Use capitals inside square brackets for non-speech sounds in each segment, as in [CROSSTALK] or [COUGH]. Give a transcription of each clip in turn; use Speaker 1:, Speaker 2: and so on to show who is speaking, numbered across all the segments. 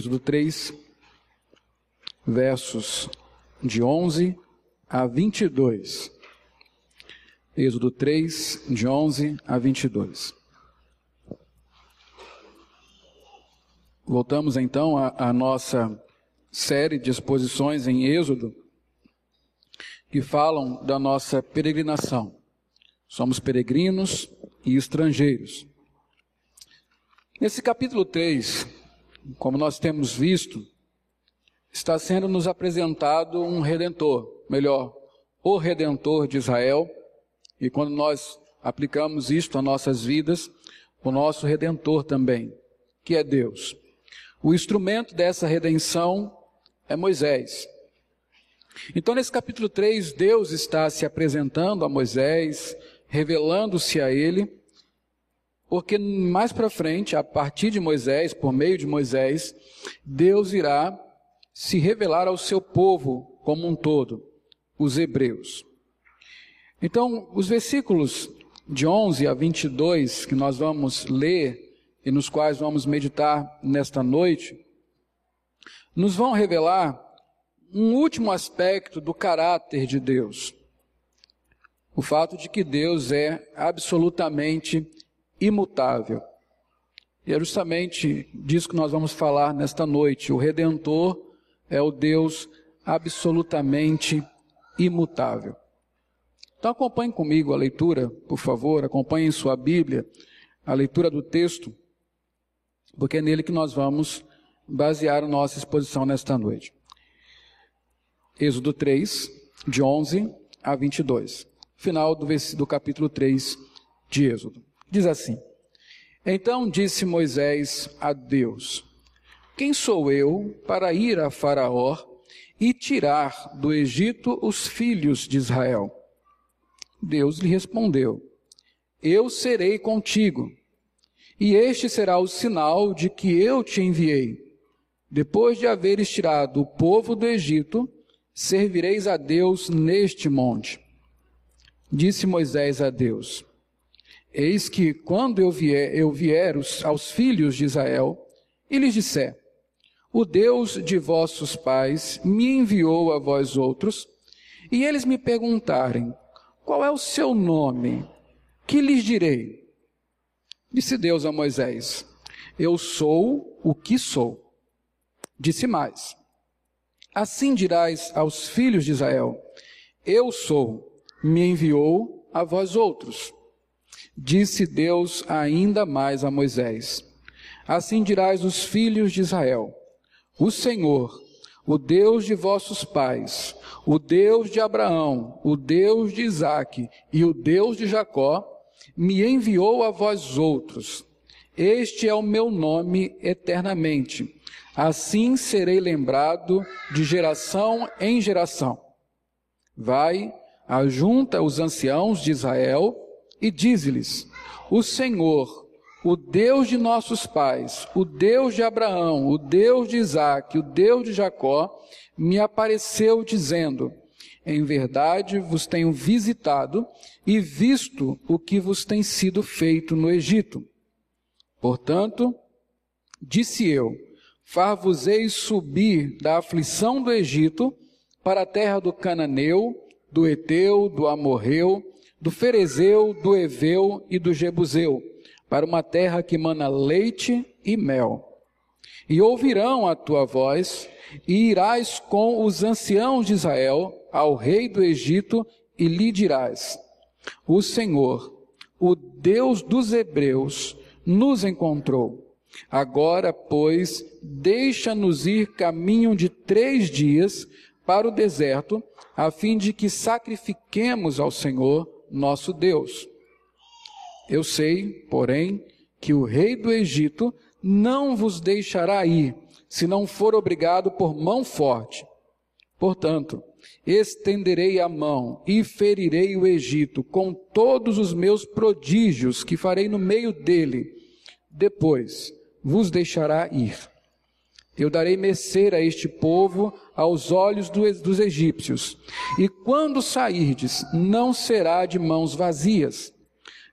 Speaker 1: Êxodo 3, versos de 11 a 22. Êxodo 3, de 11 a 22. Voltamos então à, nossa série de exposições em Êxodo, que falam da nossa peregrinação. Somos peregrinos e estrangeiros. Nesse capítulo 3, como nós temos visto, está sendo nos apresentado um redentor, melhor, o redentor de Israel. E quando nós aplicamos isto a nossas vidas, o nosso redentor também, que é Deus. O instrumento dessa redenção é Moisés. Então, nesse capítulo 3, Deus está se apresentando a Moisés, revelando-se a ele, porque mais para frente, a partir de Moisés, por meio de Moisés, Deus irá se revelar ao seu povo como um todo, os hebreus. Então, os versículos de 11 a 22 que nós vamos ler e nos quais vamos meditar nesta noite, nos vão revelar um último aspecto do caráter de Deus. O fato de que Deus é absolutamente imutável. E é justamente disso que nós vamos falar nesta noite. O Redentor é o Deus absolutamente imutável. Então acompanhe comigo a leitura, por favor, acompanhe em sua Bíblia a leitura do texto porque é nele que nós vamos basear a nossa exposição nesta noite. Êxodo 3, de 11 a 22. Final do, do capítulo 3 de Êxodo. Diz assim: Então disse Moisés a Deus: Quem sou eu para ir a Faraó e tirar do Egito os filhos de Israel? Deus lhe respondeu: Eu serei contigo e este será o sinal de que eu te enviei. Depois de haveres tirado o povo do Egito, servireis a Deus neste monte. Disse Moisés a Deus: Eis que quando eu vier, eu vier aos filhos de Israel e lhes disser: O Deus de vossos pais me enviou a vós outros, e eles me perguntarem: Qual é o seu nome? Que lhes direi? Disse Deus a Moisés: Eu sou o que sou. Disse mais: Assim dirás aos filhos de Israel: Eu sou, me enviou a vós outros. Disse Deus ainda mais a Moisés: Assim dirás os filhos de Israel: O Senhor, o Deus de vossos pais, o Deus de Abraão, o Deus de Isaque e o Deus de Jacó, me enviou a vós outros. Este é o meu nome eternamente. Assim serei lembrado de geração em geração. Vai, ajunta os anciãos de Israel e dize-lhes: O Senhor, o Deus de nossos pais, o Deus de Abraão, o Deus de Isaac, o Deus de Jacó, me apareceu dizendo: em verdade vos tenho visitado e visto o que vos tem sido feito no Egito. Portanto, disse eu: Far-vos-ei subir da aflição do Egito para a terra do Cananeu, do Eteu, do Amorreu, do Ferezeu, do Eveu e do Jebuseu, para uma terra que mana leite e mel. E ouvirão a tua voz, e irás com os anciãos de Israel ao rei do Egito e lhe dirás: O Senhor, o Deus dos Hebreus, nos encontrou. Agora, pois, deixa-nos ir caminho de três dias para o deserto, a fim de que sacrifiquemos ao Senhor nosso Deus. Eu sei, porém, que o rei do Egito não vos deixará ir, se não for obrigado por mão forte. Portanto, estenderei a mão e ferirei o Egito com todos os meus prodígios que farei no meio dele. Depois vos deixará ir. Eu darei mercê a este povo aos olhos dos egípcios, e quando sairdes, não será de mãos vazias.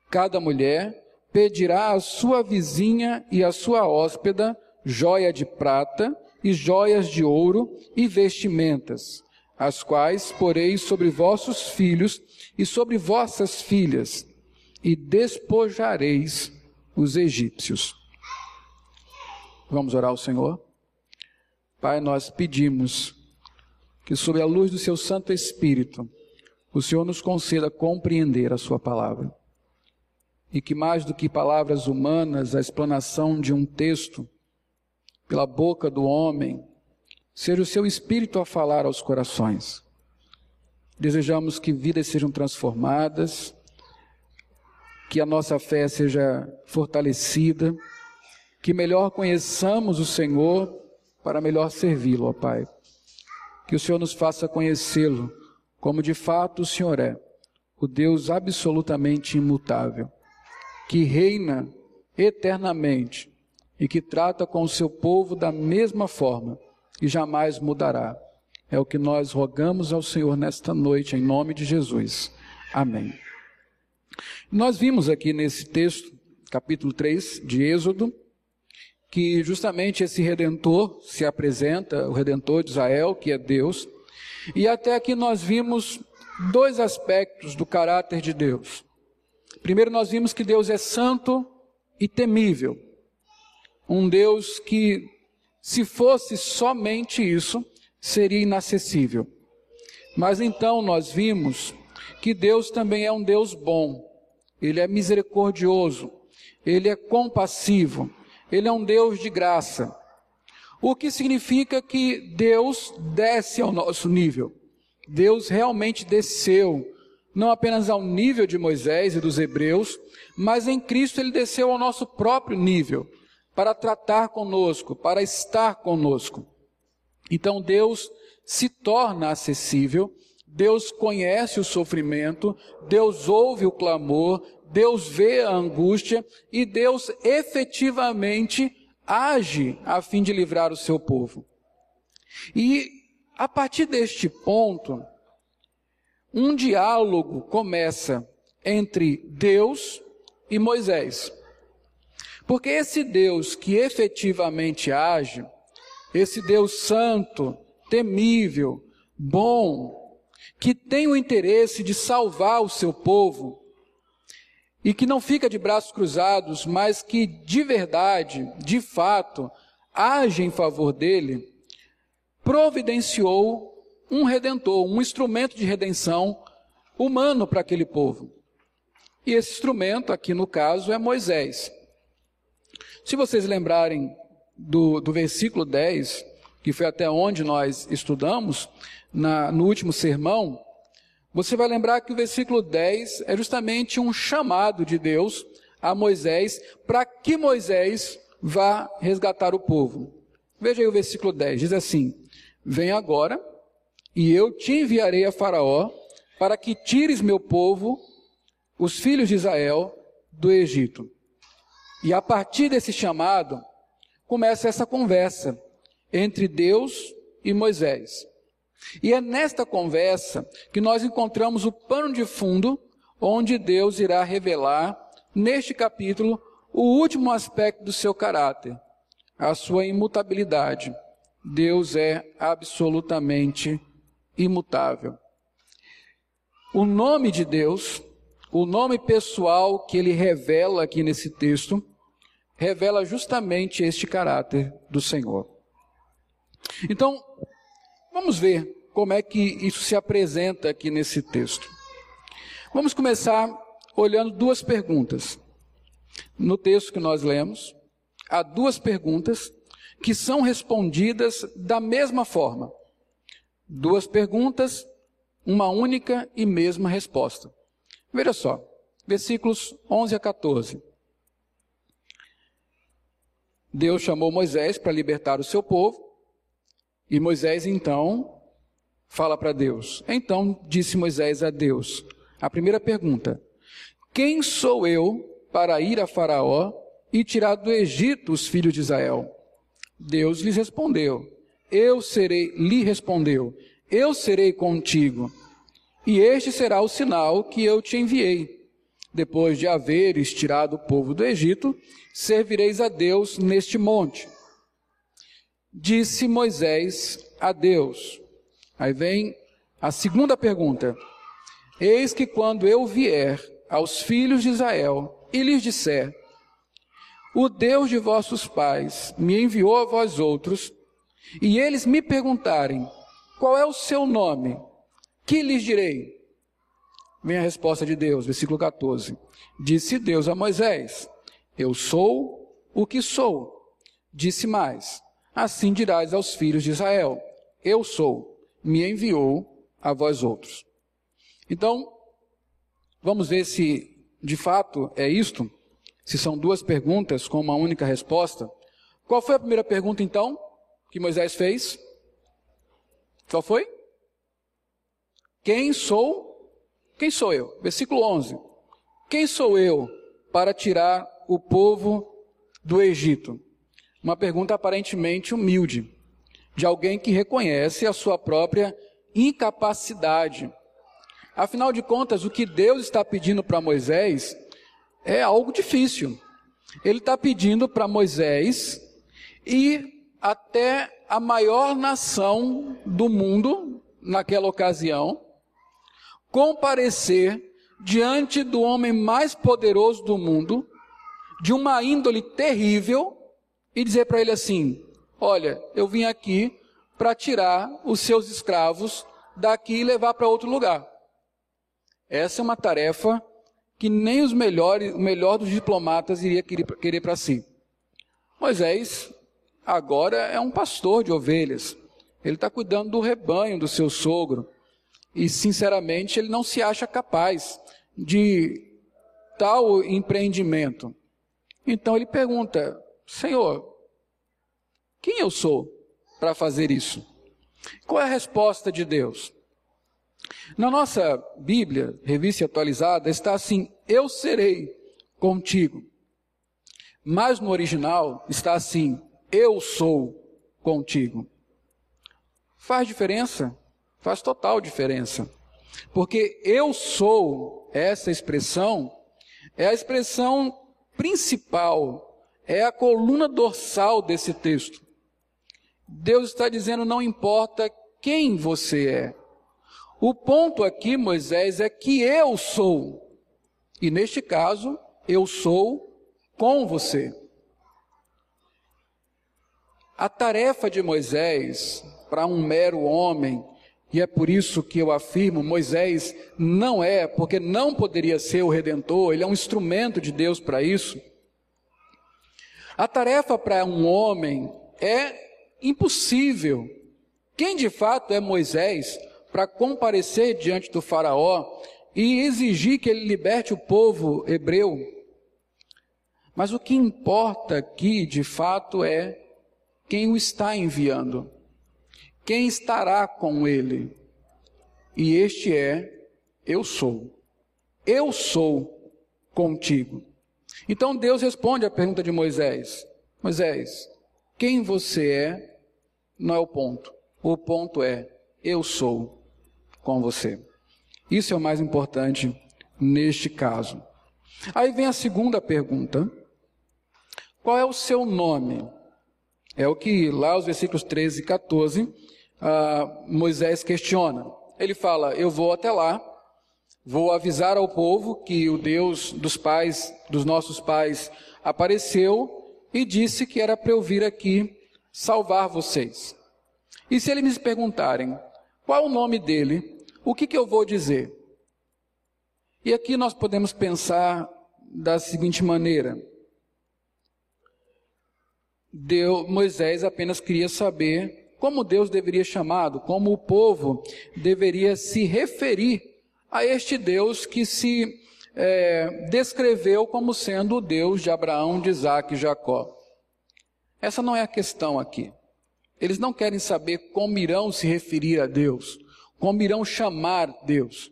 Speaker 1: Cada mulher pedirá à sua vizinha e à sua hóspeda joia de prata e joias de ouro e vestimentas, as quais porei sobre vossos filhos e sobre vossas filhas, e despojareis os egípcios. Vamos orar ao Senhor? Pai, nós pedimos que, sob a luz do Seu Santo Espírito, o Senhor nos conceda compreender a Sua palavra. E que, mais do que palavras humanas, a explanação de um texto, pela boca do homem, seja o Seu Espírito a falar aos corações. Desejamos que vidas sejam transformadas, que a nossa fé seja fortalecida, que melhor conheçamos o Senhor para melhor servi-lo, ó Pai. Que o Senhor nos faça conhecê-lo como de fato o Senhor é, o Deus absolutamente imutável, que reina eternamente e que trata com o seu povo da mesma forma e jamais mudará. É o que nós rogamos ao Senhor nesta noite, em nome de Jesus. Amém. Nós vimos aqui nesse texto, capítulo 3 de Êxodo, que justamente esse redentor se apresenta, o redentor de Israel, que é Deus, e até aqui nós vimos dois aspectos do caráter de Deus. Primeiro, nós vimos que Deus é santo e temível. Um Deus que, se fosse somente isso, seria inacessível. Mas então nós vimos que Deus também é um Deus bom, ele é misericordioso, ele é compassivo, ele é um Deus de graça. O que significa que Deus desce ao nosso nível. Deus realmente desceu, não apenas ao nível de Moisés e dos hebreus, mas em Cristo ele desceu ao nosso próprio nível, para tratar conosco, para estar conosco. Então Deus se torna acessível, Deus conhece o sofrimento, Deus ouve o clamor, Deus vê a angústia e Deus efetivamente age a fim de livrar o seu povo. E a partir deste ponto, um diálogo começa entre Deus e Moisés. Porque esse Deus que efetivamente age, esse Deus santo, temível, bom, que tem o interesse de salvar o seu povo, e que não fica de braços cruzados, mas que de verdade, de fato, age em favor dele, providenciou um redentor, um instrumento de redenção humano para aquele povo. E esse instrumento, aqui no caso, é Moisés. Se vocês lembrarem do, do versículo 10, que foi até onde nós estudamos, na, no último sermão, você vai lembrar que o versículo 10 é justamente um chamado de Deus a Moisés para que Moisés vá resgatar o povo. Veja aí o versículo 10, diz assim: Vem agora, e eu te enviarei a Faraó, para que tires meu povo, os filhos de Israel, do Egito. E a partir desse chamado, começa essa conversa entre Deus e Moisés. E é nesta conversa que nós encontramos o pano de fundo onde Deus irá revelar, neste capítulo, o último aspecto do seu caráter, a sua imutabilidade. Deus é absolutamente imutável. O nome de Deus, o nome pessoal que ele revela aqui nesse texto, revela justamente este caráter do Senhor. Então, Vamos ver como é que isso se apresenta aqui nesse texto. Vamos começar olhando duas perguntas. No texto que nós lemos, há duas perguntas que são respondidas da mesma forma. Duas perguntas, uma única e mesma resposta. Veja só, versículos 11 a 14. Deus chamou Moisés para libertar o seu povo e Moisés então fala para Deus. Então disse Moisés a Deus: a primeira pergunta: Quem sou eu para ir a Faraó e tirar do Egito os filhos de Israel? Deus lhes respondeu: Eu serei, lhe respondeu: Eu serei contigo. E este será o sinal que eu te enviei. Depois de haveres tirado o povo do Egito, servireis a Deus neste monte. Disse Moisés a Deus. Aí vem a segunda pergunta. Eis que quando eu vier aos filhos de Israel e lhes disser: O Deus de vossos pais me enviou a vós outros, e eles me perguntarem: Qual é o seu nome? Que lhes direi? Vem a resposta de Deus, versículo 14. Disse Deus a Moisés: Eu sou o que sou. Disse mais: Assim dirás aos filhos de Israel: Eu sou, me enviou a vós outros. Então, vamos ver se de fato é isto, se são duas perguntas com uma única resposta. Qual foi a primeira pergunta então que Moisés fez? Qual foi? Quem sou? Quem sou eu? Versículo 11. Quem sou eu para tirar o povo do Egito? Uma pergunta aparentemente humilde, de alguém que reconhece a sua própria incapacidade. Afinal de contas, o que Deus está pedindo para Moisés é algo difícil. Ele está pedindo para Moisés ir até a maior nação do mundo, naquela ocasião, comparecer diante do homem mais poderoso do mundo, de uma índole terrível, e dizer para ele assim: Olha, eu vim aqui para tirar os seus escravos daqui e levar para outro lugar. Essa é uma tarefa que nem os melhores, o melhor dos diplomatas iria querer para si. Moisés agora é um pastor de ovelhas. Ele está cuidando do rebanho do seu sogro. E, sinceramente, ele não se acha capaz de tal empreendimento. Então ele pergunta: Senhor, quem eu sou para fazer isso? Qual é a resposta de Deus? Na nossa Bíblia, revista atualizada, está assim: Eu serei contigo. Mas no original está assim: Eu sou contigo. Faz diferença? Faz total diferença. Porque eu sou, essa expressão, é a expressão principal é a coluna dorsal desse texto. Deus está dizendo: não importa quem você é. O ponto aqui, Moisés, é que eu sou. E neste caso, eu sou com você. A tarefa de Moisés para um mero homem, e é por isso que eu afirmo: Moisés não é, porque não poderia ser o redentor, ele é um instrumento de Deus para isso. A tarefa para um homem é impossível. Quem de fato é Moisés para comparecer diante do Faraó e exigir que ele liberte o povo hebreu? Mas o que importa aqui, de fato, é quem o está enviando, quem estará com ele. E este é: Eu sou. Eu sou contigo. Então Deus responde à pergunta de Moisés: Moisés, quem você é não é o ponto. O ponto é: eu sou com você. Isso é o mais importante neste caso. Aí vem a segunda pergunta: qual é o seu nome? É o que lá os versículos 13 e 14 ah, Moisés questiona. Ele fala: Eu vou até lá Vou avisar ao povo que o Deus dos pais, dos nossos pais, apareceu e disse que era para eu vir aqui salvar vocês. E se eles me perguntarem qual o nome dele, o que, que eu vou dizer? E aqui nós podemos pensar da seguinte maneira: Deus, Moisés apenas queria saber como Deus deveria chamado, como o povo deveria se referir a este Deus que se é, descreveu como sendo o Deus de Abraão, de Isaac e Jacó. Essa não é a questão aqui. Eles não querem saber como irão se referir a Deus, como irão chamar Deus.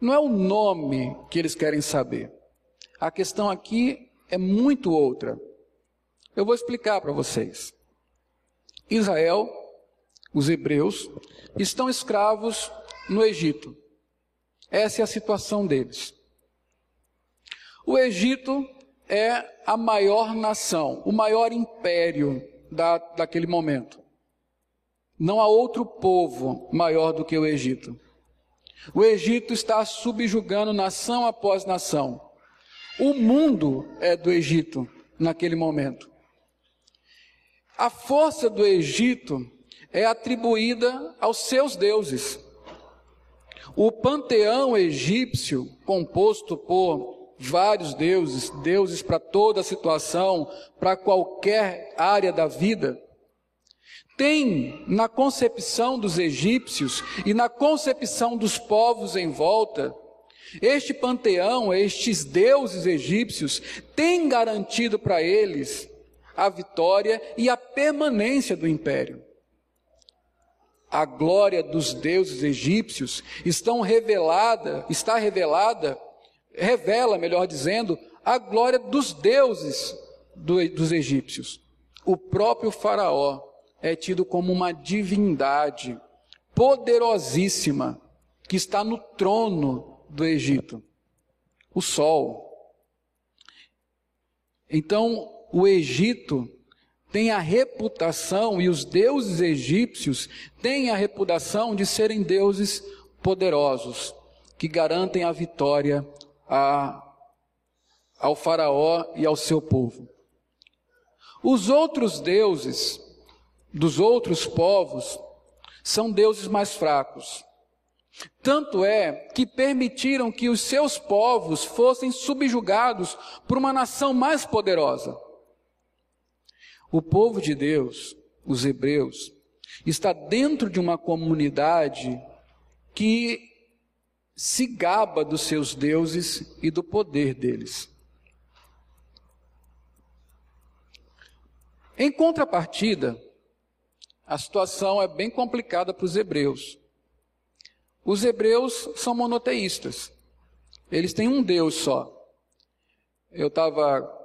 Speaker 1: Não é o nome que eles querem saber. A questão aqui é muito outra. Eu vou explicar para vocês. Israel, os hebreus, estão escravos no Egito. Essa é a situação deles. O Egito é a maior nação, o maior império da, daquele momento. Não há outro povo maior do que o Egito. O Egito está subjugando nação após nação. O mundo é do Egito naquele momento. A força do Egito é atribuída aos seus deuses. O panteão egípcio, composto por vários deuses, deuses para toda situação, para qualquer área da vida, tem na concepção dos egípcios e na concepção dos povos em volta, este panteão, estes deuses egípcios, tem garantido para eles a vitória e a permanência do império. A glória dos deuses egípcios estão revelada, está revelada, revela, melhor dizendo, a glória dos deuses do, dos egípcios. O próprio faraó é tido como uma divindade poderosíssima que está no trono do Egito, o sol. Então, o Egito tem a reputação, e os deuses egípcios têm a reputação de serem deuses poderosos, que garantem a vitória a, ao Faraó e ao seu povo. Os outros deuses dos outros povos são deuses mais fracos. Tanto é que permitiram que os seus povos fossem subjugados por uma nação mais poderosa. O povo de Deus, os hebreus, está dentro de uma comunidade que se gaba dos seus deuses e do poder deles. Em contrapartida, a situação é bem complicada para os hebreus. Os hebreus são monoteístas. Eles têm um Deus só. Eu estava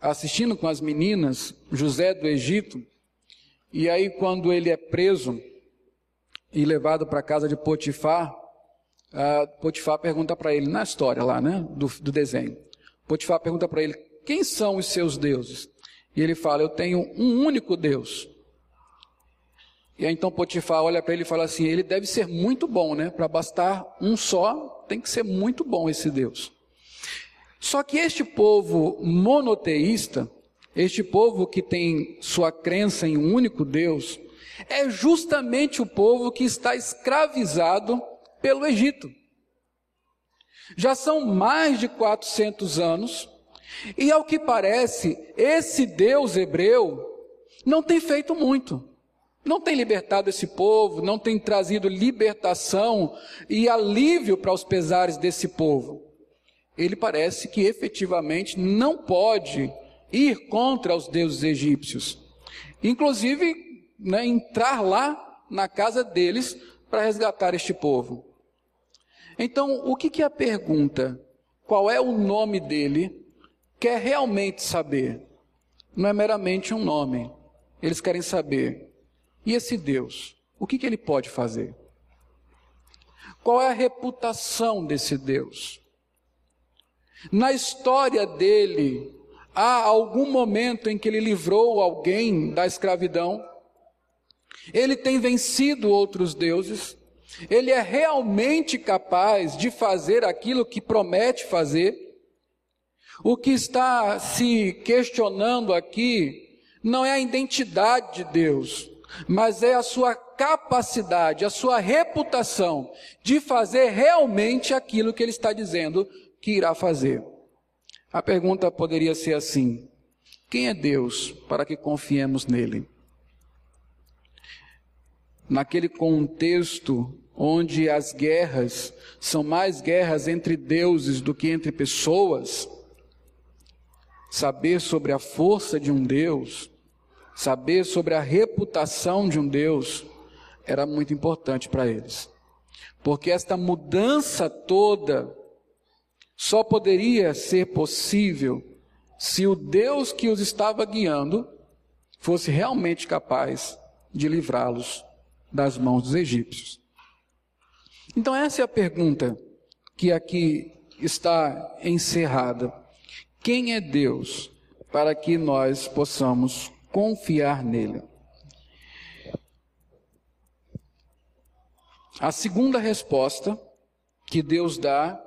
Speaker 1: assistindo com as meninas José do Egito, e aí quando ele é preso e levado para a casa de Potifar, Potifar pergunta para ele, na história lá, né, do, do desenho, Potifar pergunta para ele, quem são os seus deuses? E ele fala, eu tenho um único Deus, e aí então Potifar olha para ele e fala assim: ele deve ser muito bom, né? Para bastar um só, tem que ser muito bom esse Deus. Só que este povo monoteísta, este povo que tem sua crença em um único Deus, é justamente o povo que está escravizado pelo Egito. Já são mais de 400 anos, e ao que parece, esse Deus hebreu não tem feito muito não tem libertado esse povo, não tem trazido libertação e alívio para os pesares desse povo. Ele parece que efetivamente não pode ir contra os deuses egípcios. Inclusive, né, entrar lá na casa deles para resgatar este povo. Então, o que, que é a pergunta? Qual é o nome dele? Quer realmente saber? Não é meramente um nome. Eles querem saber e esse Deus, o que, que ele pode fazer? Qual é a reputação desse Deus? Na história dele, há algum momento em que ele livrou alguém da escravidão? Ele tem vencido outros deuses? Ele é realmente capaz de fazer aquilo que promete fazer? O que está se questionando aqui não é a identidade de Deus, mas é a sua capacidade, a sua reputação de fazer realmente aquilo que ele está dizendo que irá fazer. A pergunta poderia ser assim: quem é Deus para que confiemos nele? Naquele contexto onde as guerras são mais guerras entre deuses do que entre pessoas, saber sobre a força de um Deus Saber sobre a reputação de um Deus era muito importante para eles. Porque esta mudança toda só poderia ser possível se o Deus que os estava guiando fosse realmente capaz de livrá-los das mãos dos egípcios. Então, essa é a pergunta que aqui está encerrada. Quem é Deus para que nós possamos confiar nele. A segunda resposta que Deus dá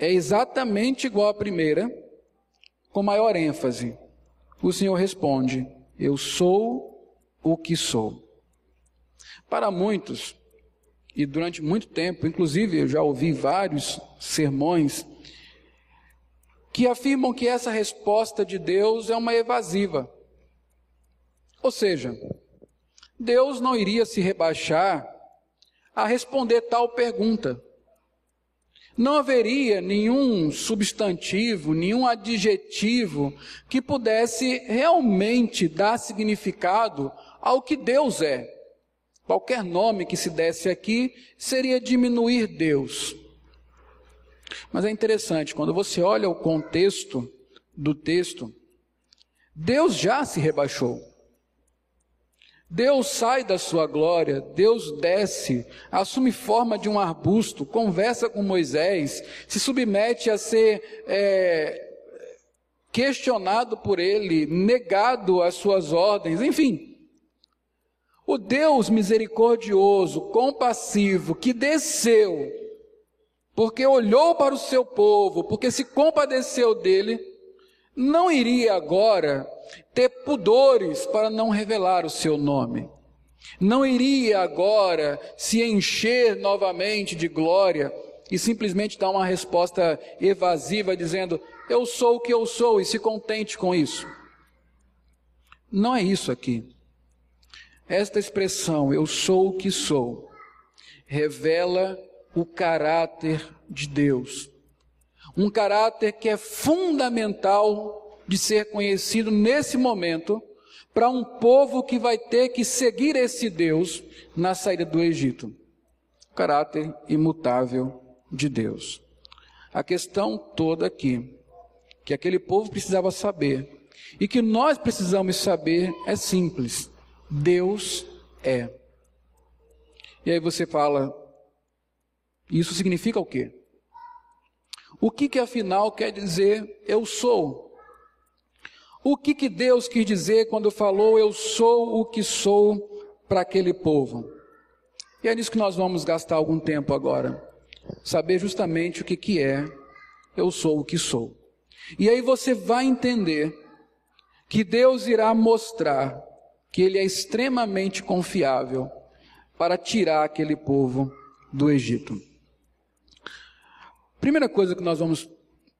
Speaker 1: é exatamente igual à primeira, com maior ênfase. O Senhor responde: Eu sou o que sou. Para muitos, e durante muito tempo, inclusive eu já ouvi vários sermões que afirmam que essa resposta de Deus é uma evasiva. Ou seja, Deus não iria se rebaixar a responder tal pergunta. Não haveria nenhum substantivo, nenhum adjetivo que pudesse realmente dar significado ao que Deus é. Qualquer nome que se desse aqui seria diminuir Deus. Mas é interessante, quando você olha o contexto do texto, Deus já se rebaixou. Deus sai da sua glória, Deus desce, assume forma de um arbusto, conversa com Moisés, se submete a ser é, questionado por ele, negado as suas ordens, enfim. O Deus misericordioso, compassivo, que desceu, porque olhou para o seu povo, porque se compadeceu dele, não iria agora ter pudores para não revelar o seu nome. Não iria agora se encher novamente de glória e simplesmente dar uma resposta evasiva dizendo: Eu sou o que eu sou e se contente com isso. Não é isso aqui. Esta expressão, eu sou o que sou, revela o caráter de Deus. Um caráter que é fundamental de ser conhecido nesse momento para um povo que vai ter que seguir esse Deus na saída do Egito. Caráter imutável de Deus. A questão toda aqui, que aquele povo precisava saber, e que nós precisamos saber, é simples: Deus é. E aí você fala, isso significa o quê? O que que afinal quer dizer eu sou? O que, que Deus quis dizer quando falou eu sou o que sou para aquele povo? E é nisso que nós vamos gastar algum tempo agora. Saber justamente o que, que é eu sou o que sou. E aí você vai entender que Deus irá mostrar que Ele é extremamente confiável para tirar aquele povo do Egito. Primeira coisa que nós vamos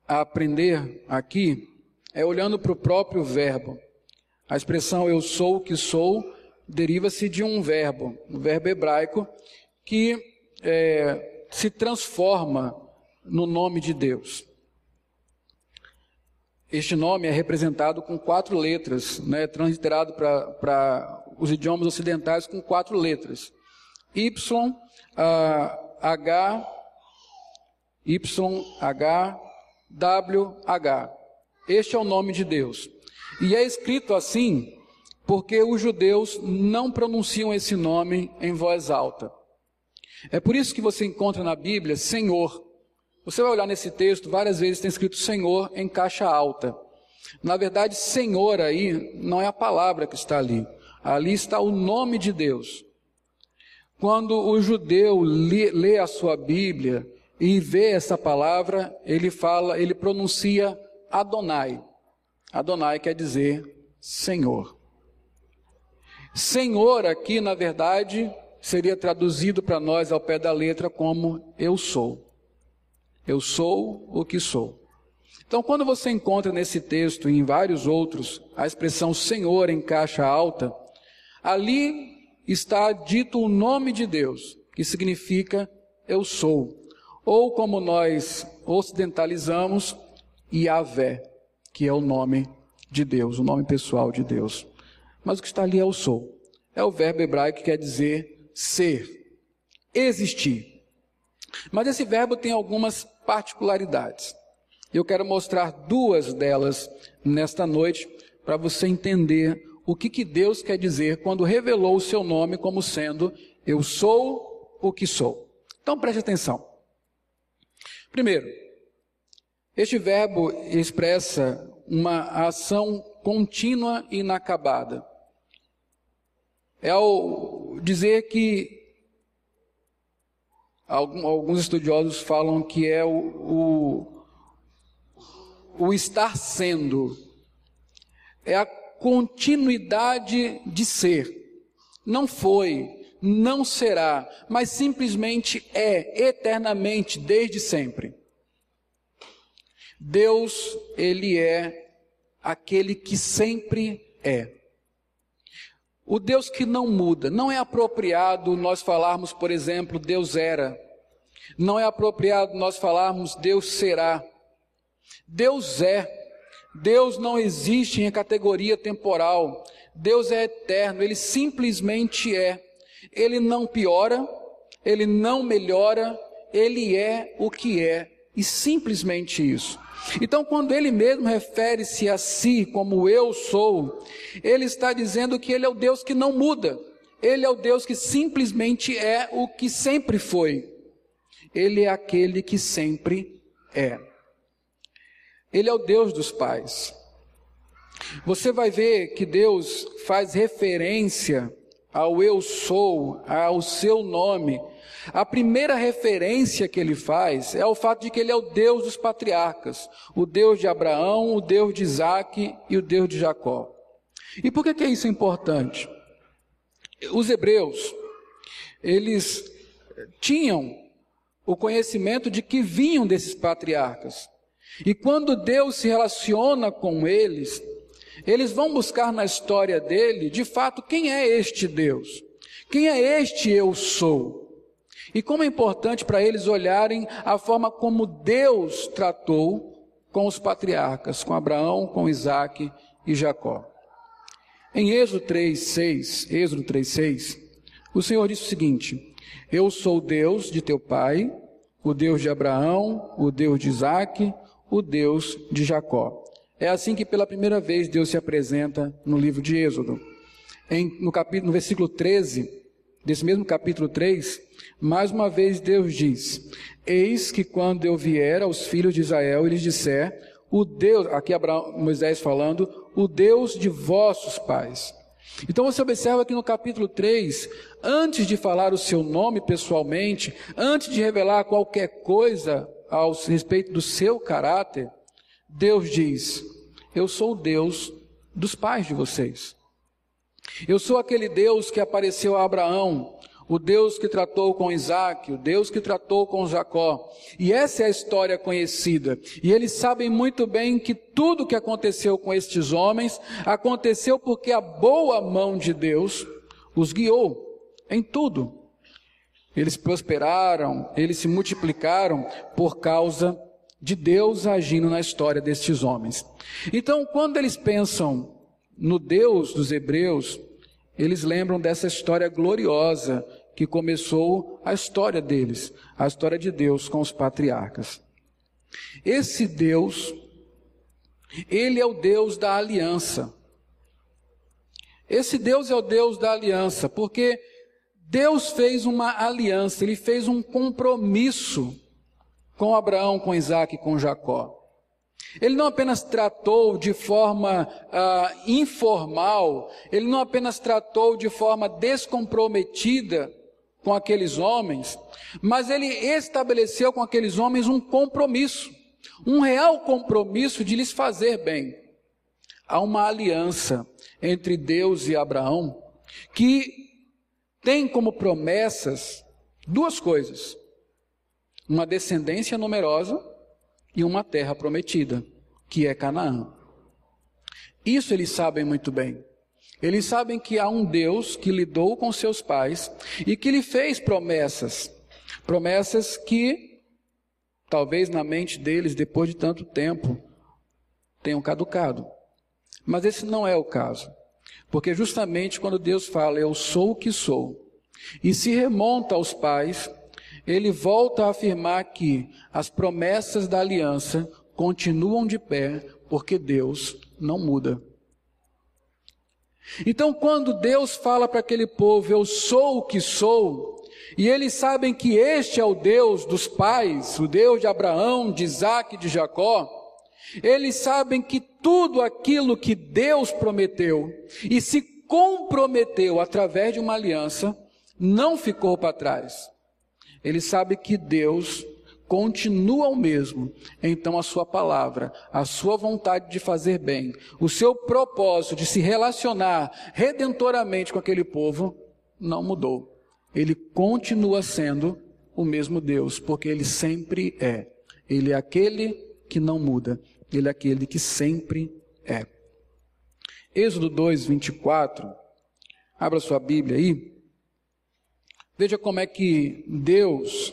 Speaker 1: aprender aqui é olhando para o próprio verbo. A expressão eu sou o que sou deriva-se de um verbo, um verbo hebraico, que é, se transforma no nome de Deus. Este nome é representado com quatro letras, né, transliterado para os idiomas ocidentais com quatro letras. Y, H, Y, H, W, H. Este é o nome de Deus. E é escrito assim porque os judeus não pronunciam esse nome em voz alta. É por isso que você encontra na Bíblia Senhor. Você vai olhar nesse texto, várias vezes tem escrito Senhor em caixa alta. Na verdade, Senhor aí não é a palavra que está ali. Ali está o nome de Deus. Quando o judeu lê, lê a sua Bíblia e vê essa palavra, ele fala, ele pronuncia Adonai. Adonai quer dizer Senhor. Senhor aqui, na verdade, seria traduzido para nós ao pé da letra como eu sou. Eu sou o que sou. Então, quando você encontra nesse texto e em vários outros a expressão Senhor em caixa alta, ali está dito o nome de Deus, que significa eu sou. Ou como nós ocidentalizamos, Yahvé, que é o nome de Deus, o nome pessoal de Deus. Mas o que está ali é o sou. É o verbo hebraico que quer dizer ser, existir. Mas esse verbo tem algumas particularidades. Eu quero mostrar duas delas nesta noite para você entender o que, que Deus quer dizer quando revelou o seu nome como sendo eu sou o que sou. Então preste atenção. Primeiro, este verbo expressa uma ação contínua e inacabada. É ao dizer que alguns estudiosos falam que é o, o, o estar sendo, é a continuidade de ser. Não foi, não será, mas simplesmente é, eternamente, desde sempre. Deus, Ele é aquele que sempre é. O Deus que não muda. Não é apropriado nós falarmos, por exemplo, Deus era. Não é apropriado nós falarmos Deus será. Deus é. Deus não existe em categoria temporal. Deus é eterno, ele simplesmente é. Ele não piora, ele não melhora, ele é o que é, e simplesmente isso. Então, quando ele mesmo refere-se a si como eu sou, ele está dizendo que ele é o Deus que não muda, ele é o Deus que simplesmente é o que sempre foi, ele é aquele que sempre é. Ele é o Deus dos pais. Você vai ver que Deus faz referência ao eu sou, ao seu nome. A primeira referência que ele faz é o fato de que ele é o Deus dos patriarcas, o Deus de Abraão, o Deus de Isaac e o Deus de Jacó. E por que, que isso é importante? Os hebreus, eles tinham o conhecimento de que vinham desses patriarcas. E quando Deus se relaciona com eles, eles vão buscar na história dele, de fato, quem é este Deus? Quem é este eu sou? E como é importante para eles olharem a forma como Deus tratou com os patriarcas, com Abraão, com Isaac e Jacó. Em Êxodo 3:6, Êxodo 3:6, o Senhor disse o seguinte: Eu sou Deus de teu pai, o Deus de Abraão, o Deus de Isaac, o Deus de Jacó. É assim que pela primeira vez Deus se apresenta no livro de Êxodo. Em, no, capítulo, no versículo 13, desse mesmo capítulo 3, mais uma vez Deus diz: Eis que quando eu vier aos filhos de Israel e lhes disser, o Deus, aqui Abraão, Moisés falando, o Deus de vossos pais. Então você observa que no capítulo 3, antes de falar o seu nome pessoalmente, antes de revelar qualquer coisa ao respeito do seu caráter, Deus diz: Eu sou o Deus dos pais de vocês. Eu sou aquele Deus que apareceu a Abraão, o Deus que tratou com Isaac, o Deus que tratou com Jacó. E essa é a história conhecida. E eles sabem muito bem que tudo que aconteceu com estes homens aconteceu porque a boa mão de Deus os guiou em tudo. Eles prosperaram, eles se multiplicaram por causa de Deus agindo na história destes homens. Então, quando eles pensam no Deus dos hebreus, eles lembram dessa história gloriosa que começou a história deles, a história de Deus com os patriarcas. Esse Deus, ele é o Deus da aliança. Esse Deus é o Deus da aliança, porque Deus fez uma aliança, ele fez um compromisso com Abraão, com Isaac e com Jacó. Ele não apenas tratou de forma ah, informal, ele não apenas tratou de forma descomprometida com aqueles homens, mas ele estabeleceu com aqueles homens um compromisso, um real compromisso de lhes fazer bem. Há uma aliança entre Deus e Abraão que tem como promessas duas coisas uma descendência numerosa e uma terra prometida, que é Canaã. Isso eles sabem muito bem. Eles sabem que há um Deus que lidou com seus pais e que lhe fez promessas. Promessas que, talvez na mente deles, depois de tanto tempo, tenham caducado. Mas esse não é o caso. Porque justamente quando Deus fala, eu sou o que sou, e se remonta aos pais, ele volta a afirmar que as promessas da aliança continuam de pé, porque Deus não muda. Então, quando Deus fala para aquele povo, eu sou o que sou, e eles sabem que este é o Deus dos pais, o Deus de Abraão, de Isaac e de Jacó, eles sabem que tudo aquilo que Deus prometeu e se comprometeu através de uma aliança, não ficou para trás. Ele sabe que Deus continua o mesmo, então a sua palavra, a sua vontade de fazer bem, o seu propósito de se relacionar redentoramente com aquele povo não mudou. Ele continua sendo o mesmo Deus, porque ele sempre é. Ele é aquele que não muda, ele é aquele que sempre é. Êxodo 2, 24. Abra sua Bíblia aí. Veja como é que Deus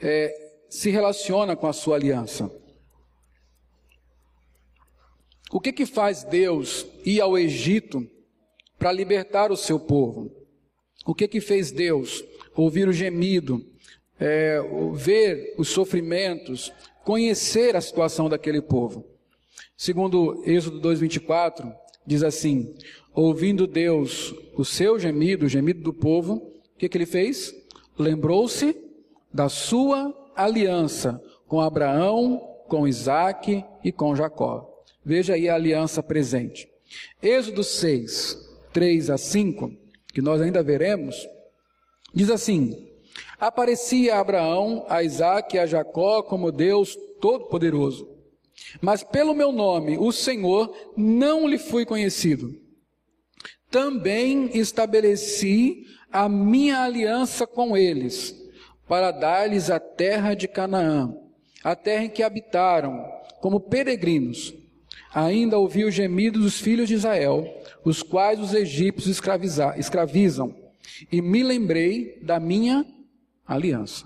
Speaker 1: é, se relaciona com a sua aliança. O que que faz Deus ir ao Egito para libertar o seu povo? O que que fez Deus ouvir o gemido, é, ver os sofrimentos, conhecer a situação daquele povo? Segundo Êxodo 2:24, diz assim: ouvindo Deus o seu gemido, o gemido do povo, o que, que ele fez? Lembrou-se da sua aliança com Abraão, com Isaac e com Jacó. Veja aí a aliança presente. Êxodo 6, 3 a 5, que nós ainda veremos, diz assim: Aparecia a Abraão, a Isaac e a Jacó como Deus Todo-Poderoso. Mas pelo meu nome, o Senhor, não lhe fui conhecido também estabeleci a minha aliança com eles, para dar-lhes a terra de Canaã, a terra em que habitaram, como peregrinos. Ainda ouvi o gemido dos filhos de Israel, os quais os egípcios escravizam, e me lembrei da minha aliança.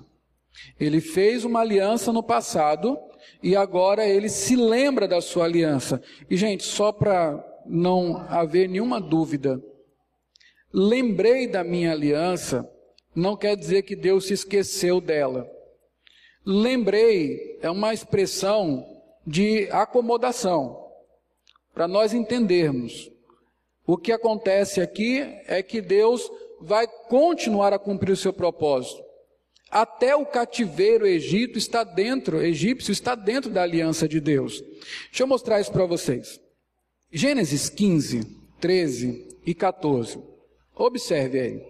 Speaker 1: Ele fez uma aliança no passado e agora ele se lembra da sua aliança. E, gente, só para não haver nenhuma dúvida. Lembrei da minha aliança, não quer dizer que Deus se esqueceu dela. Lembrei é uma expressão de acomodação, para nós entendermos. O que acontece aqui é que Deus vai continuar a cumprir o seu propósito. Até o cativeiro Egito está dentro, egípcio está dentro da aliança de Deus. Deixa eu mostrar isso para vocês. Gênesis 15, 13 e 14. Observe aí.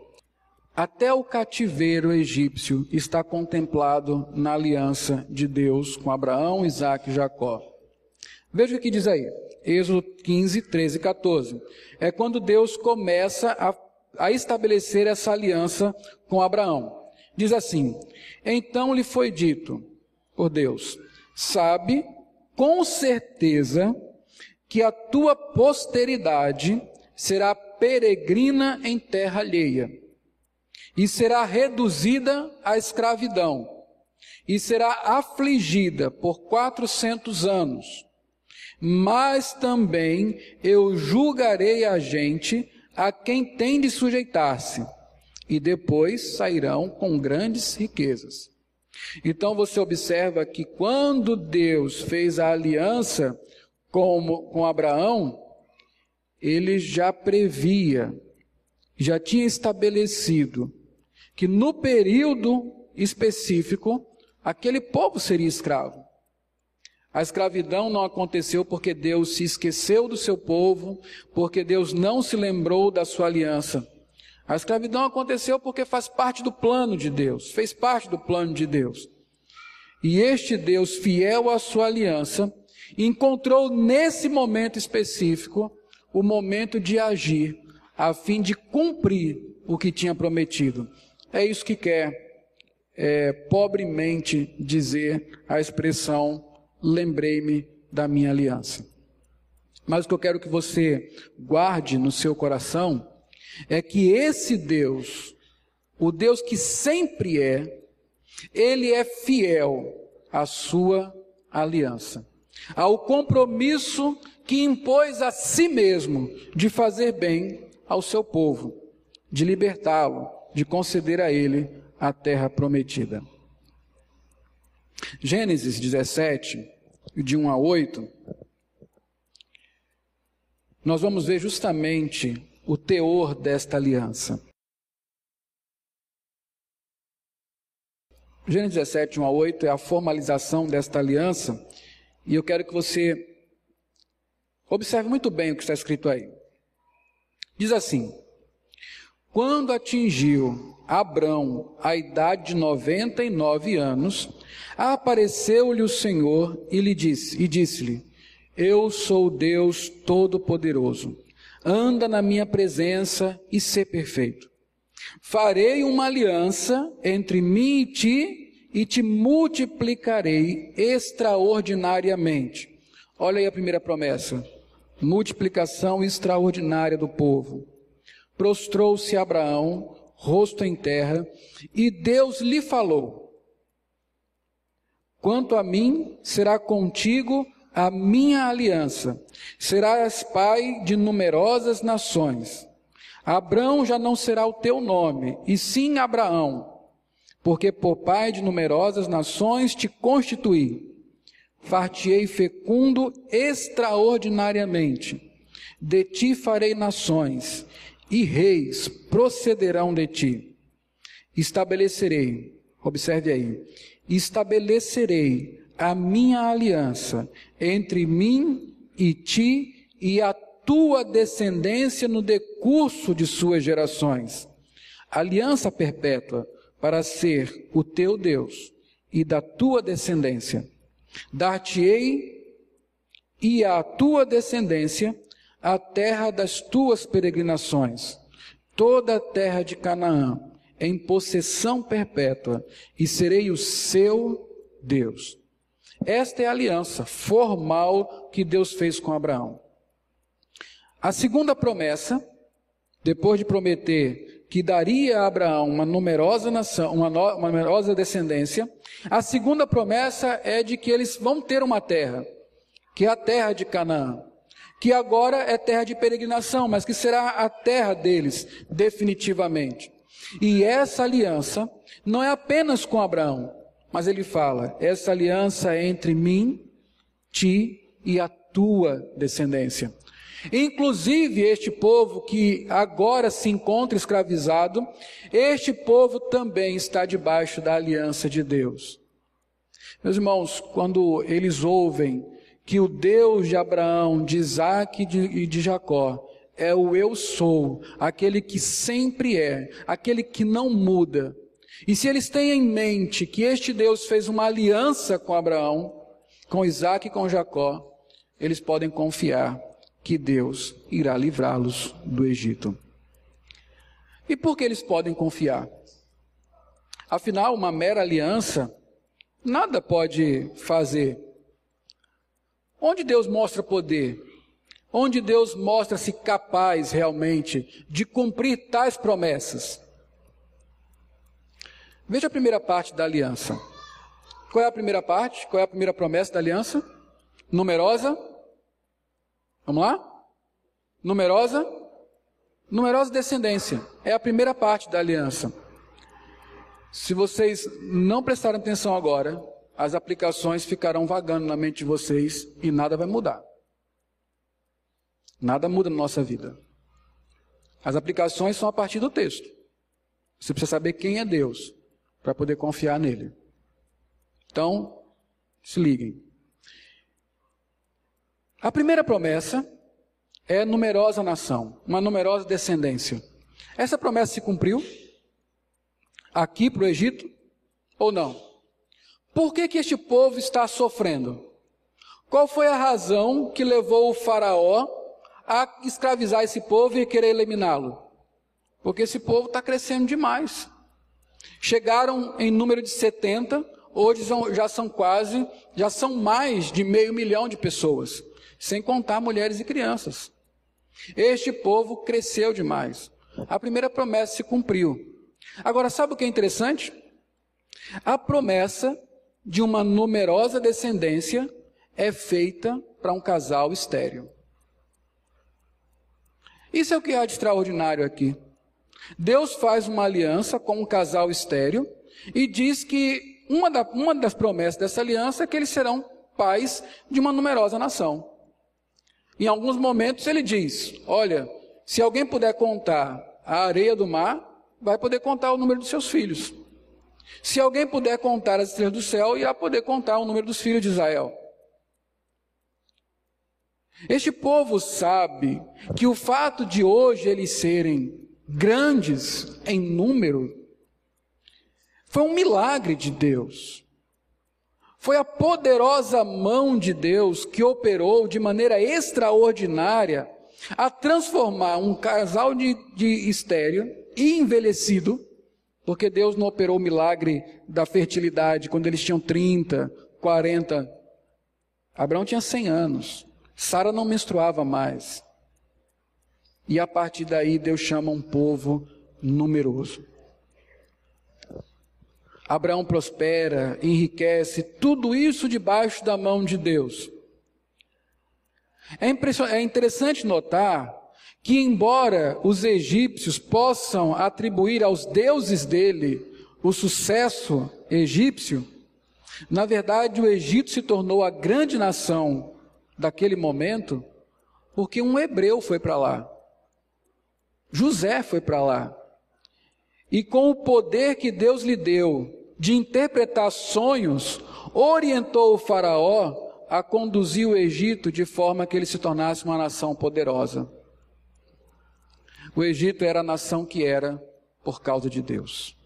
Speaker 1: Até o cativeiro egípcio está contemplado na aliança de Deus com Abraão, Isaac e Jacó. Veja o que diz aí. Êxodo 15, 13 e 14. É quando Deus começa a, a estabelecer essa aliança com Abraão. Diz assim: Então lhe foi dito por Deus: Sabe com certeza que a tua posteridade será peregrina em terra alheia, e será reduzida à escravidão, e será afligida por quatrocentos anos. Mas também eu julgarei a gente a quem tem de sujeitar-se, e depois sairão com grandes riquezas. Então você observa que quando Deus fez a aliança com, com Abraão, ele já previa, já tinha estabelecido que no período específico, aquele povo seria escravo. A escravidão não aconteceu porque Deus se esqueceu do seu povo, porque Deus não se lembrou da sua aliança. A escravidão aconteceu porque faz parte do plano de Deus, fez parte do plano de Deus. E este Deus, fiel à sua aliança, encontrou nesse momento específico o momento de agir, a fim de cumprir o que tinha prometido. É isso que quer, é, pobremente, dizer a expressão: lembrei-me da minha aliança. Mas o que eu quero que você guarde no seu coração é que esse Deus, o Deus que sempre é, ele é fiel à sua aliança ao compromisso que impôs a si mesmo de fazer bem ao seu povo, de libertá-lo, de conceder a ele a terra prometida. Gênesis 17, de 1 a 8, nós vamos ver justamente o teor desta aliança. Gênesis 17, 1 a 8 é a formalização desta aliança e eu quero que você observe muito bem o que está escrito aí. Diz assim: Quando atingiu Abrão, à idade de noventa e nove anos, apareceu-lhe o Senhor e lhe disse, e disse-lhe: Eu sou Deus Todo-Poderoso. Anda na minha presença e ser perfeito. Farei uma aliança entre mim e ti e te multiplicarei extraordinariamente. Olha aí a primeira promessa. Multiplicação extraordinária do povo. Prostrou-se Abraão, rosto em terra, e Deus lhe falou: Quanto a mim, será contigo a minha aliança. Serás pai de numerosas nações. Abraão já não será o teu nome, e sim Abraão, porque por pai de numerosas nações te constituí. Fartiei fecundo extraordinariamente. De ti farei nações, e reis procederão de ti. Estabelecerei, observe aí, estabelecerei a minha aliança entre mim e ti e a tua descendência no decurso de suas gerações. Aliança perpétua para ser o teu Deus e da tua descendência. Dar-te-ei e à tua descendência a terra das tuas peregrinações, toda a terra de Canaã, em possessão perpétua, e serei o seu Deus. Esta é a aliança formal que Deus fez com Abraão. A segunda promessa, depois de prometer que daria a Abraão uma numerosa nação, uma, no, uma numerosa descendência, a segunda promessa é de que eles vão ter uma terra, que é a terra de Canaã que agora é terra de peregrinação, mas que será a terra deles, definitivamente. E essa aliança não é apenas com Abraão, mas ele fala: essa aliança é entre mim, ti e a tua descendência. Inclusive este povo que agora se encontra escravizado, este povo também está debaixo da aliança de Deus. Meus irmãos, quando eles ouvem que o Deus de Abraão, de Isaac e de, de Jacó é o eu sou, aquele que sempre é, aquele que não muda. E se eles têm em mente que este Deus fez uma aliança com Abraão, com Isaac e com Jacó, eles podem confiar que Deus irá livrá-los do Egito. E por que eles podem confiar? Afinal, uma mera aliança nada pode fazer Onde Deus mostra poder? Onde Deus mostra-se capaz realmente de cumprir tais promessas? Veja a primeira parte da aliança. Qual é a primeira parte? Qual é a primeira promessa da aliança? Numerosa. Vamos lá? Numerosa. Numerosa descendência. É a primeira parte da aliança. Se vocês não prestarem atenção agora, as aplicações ficarão vagando na mente de vocês e nada vai mudar. Nada muda na nossa vida. As aplicações são a partir do texto. Você precisa saber quem é Deus para poder confiar nele. Então, se liguem. A primeira promessa é numerosa nação, uma numerosa descendência. Essa promessa se cumpriu aqui para o Egito ou não? Por que, que este povo está sofrendo? Qual foi a razão que levou o Faraó a escravizar esse povo e querer eliminá-lo? Porque esse povo está crescendo demais. Chegaram em número de 70, hoje já são quase, já são mais de meio milhão de pessoas, sem contar mulheres e crianças. Este povo cresceu demais. A primeira promessa se cumpriu. Agora, sabe o que é interessante? A promessa de uma numerosa descendência é feita para um casal estéreo. Isso é o que há de extraordinário aqui. Deus faz uma aliança com um casal estéreo e diz que uma, da, uma das promessas dessa aliança é que eles serão pais de uma numerosa nação. Em alguns momentos ele diz: Olha, se alguém puder contar a areia do mar, vai poder contar o número dos seus filhos. Se alguém puder contar as estrelas do céu, irá poder contar o número dos filhos de Israel. Este povo sabe que o fato de hoje eles serem grandes em número Foi um milagre de Deus. Foi a poderosa mão de Deus que operou de maneira extraordinária a transformar um casal de, de estéreo e envelhecido, porque Deus não operou o milagre da fertilidade quando eles tinham 30, 40. Abraão tinha 100 anos. Sara não menstruava mais. E a partir daí Deus chama um povo numeroso. Abraão prospera, enriquece, tudo isso debaixo da mão de Deus. É, é interessante notar que, embora os egípcios possam atribuir aos deuses dele o sucesso egípcio, na verdade o Egito se tornou a grande nação daquele momento porque um hebreu foi para lá. José foi para lá. E com o poder que Deus lhe deu de interpretar sonhos, orientou o Faraó a conduzir o Egito de forma que ele se tornasse uma nação poderosa. O Egito era a nação que era por causa de Deus.